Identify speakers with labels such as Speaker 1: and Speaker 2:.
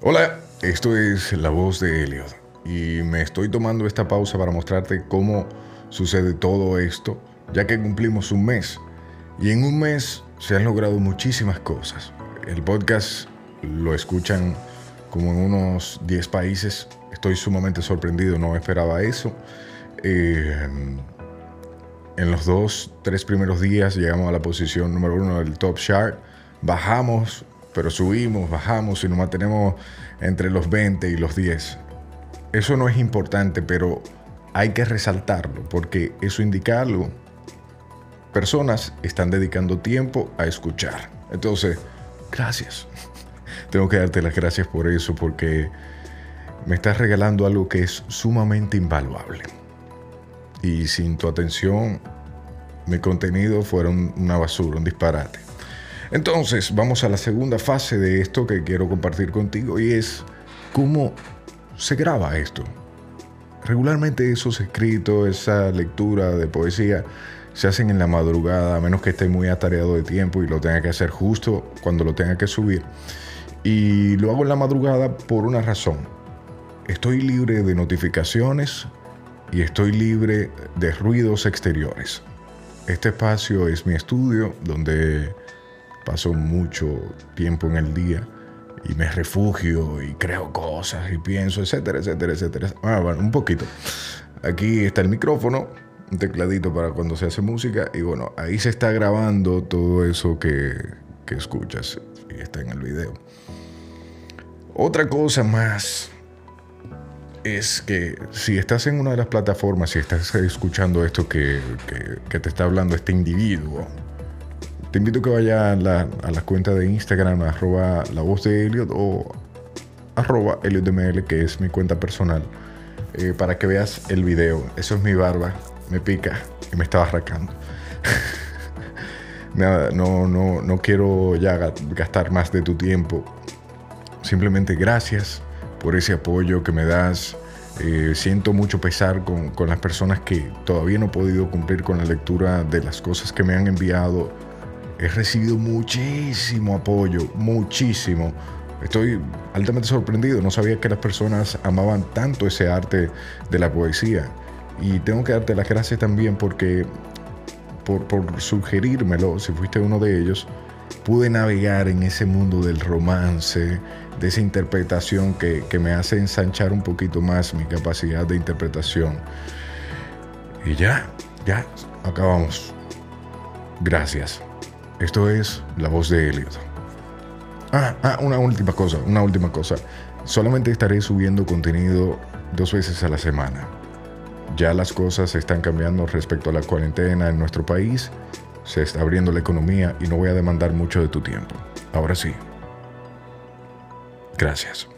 Speaker 1: Hola, esto es La Voz de Elliot y me estoy tomando esta pausa para mostrarte cómo sucede todo esto, ya que cumplimos un mes y en un mes se han logrado muchísimas cosas. El podcast lo escuchan como en unos 10 países, estoy sumamente sorprendido, no esperaba eso. Eh, en los dos, tres primeros días llegamos a la posición número uno del Top Chart, bajamos pero subimos, bajamos y nos mantenemos entre los 20 y los 10. Eso no es importante, pero hay que resaltarlo porque eso indica algo. Personas están dedicando tiempo a escuchar. Entonces, gracias. Tengo que darte las gracias por eso porque me estás regalando algo que es sumamente invaluable. Y sin tu atención, mi contenido fuera una basura, un disparate. Entonces, vamos a la segunda fase de esto que quiero compartir contigo y es cómo se graba esto. Regularmente esos escritos, esa lectura de poesía se hacen en la madrugada, a menos que esté muy atareado de tiempo y lo tenga que hacer justo cuando lo tenga que subir. Y lo hago en la madrugada por una razón. Estoy libre de notificaciones y estoy libre de ruidos exteriores. Este espacio es mi estudio donde paso mucho tiempo en el día y me refugio y creo cosas y pienso, etcétera, etcétera, etcétera. Ah, bueno, un poquito. Aquí está el micrófono, un tecladito para cuando se hace música y bueno, ahí se está grabando todo eso que, que escuchas y está en el video. Otra cosa más es que si estás en una de las plataformas, si estás escuchando esto que, que, que te está hablando este individuo, te invito a que vayas a la, a cuenta de Instagram, arroba la voz de Elliot o arroba EliotDML, que es mi cuenta personal, eh, para que veas el video. Eso es mi barba, me pica y me estaba arrancando. Nada, no, no, no quiero ya gastar más de tu tiempo. Simplemente gracias por ese apoyo que me das. Eh, siento mucho pesar con, con, las personas que todavía no he podido cumplir con la lectura de las cosas que me han enviado he recibido muchísimo apoyo, muchísimo. Estoy altamente sorprendido, no sabía que las personas amaban tanto ese arte de la poesía. Y tengo que darte las gracias también porque por, por sugerírmelo, si fuiste uno de ellos, pude navegar en ese mundo del romance, de esa interpretación que, que, me hace ensanchar un poquito más mi capacidad de interpretación. Y ya, ya, acabamos. Gracias. Esto es la voz de Elliot. Ah, ah, una última cosa, una última cosa. Solamente estaré subiendo contenido dos veces a la semana. Ya las cosas están cambiando respecto a la cuarentena en nuestro país. Se está abriendo la economía y no voy a demandar mucho de tu tiempo. Ahora sí. Gracias.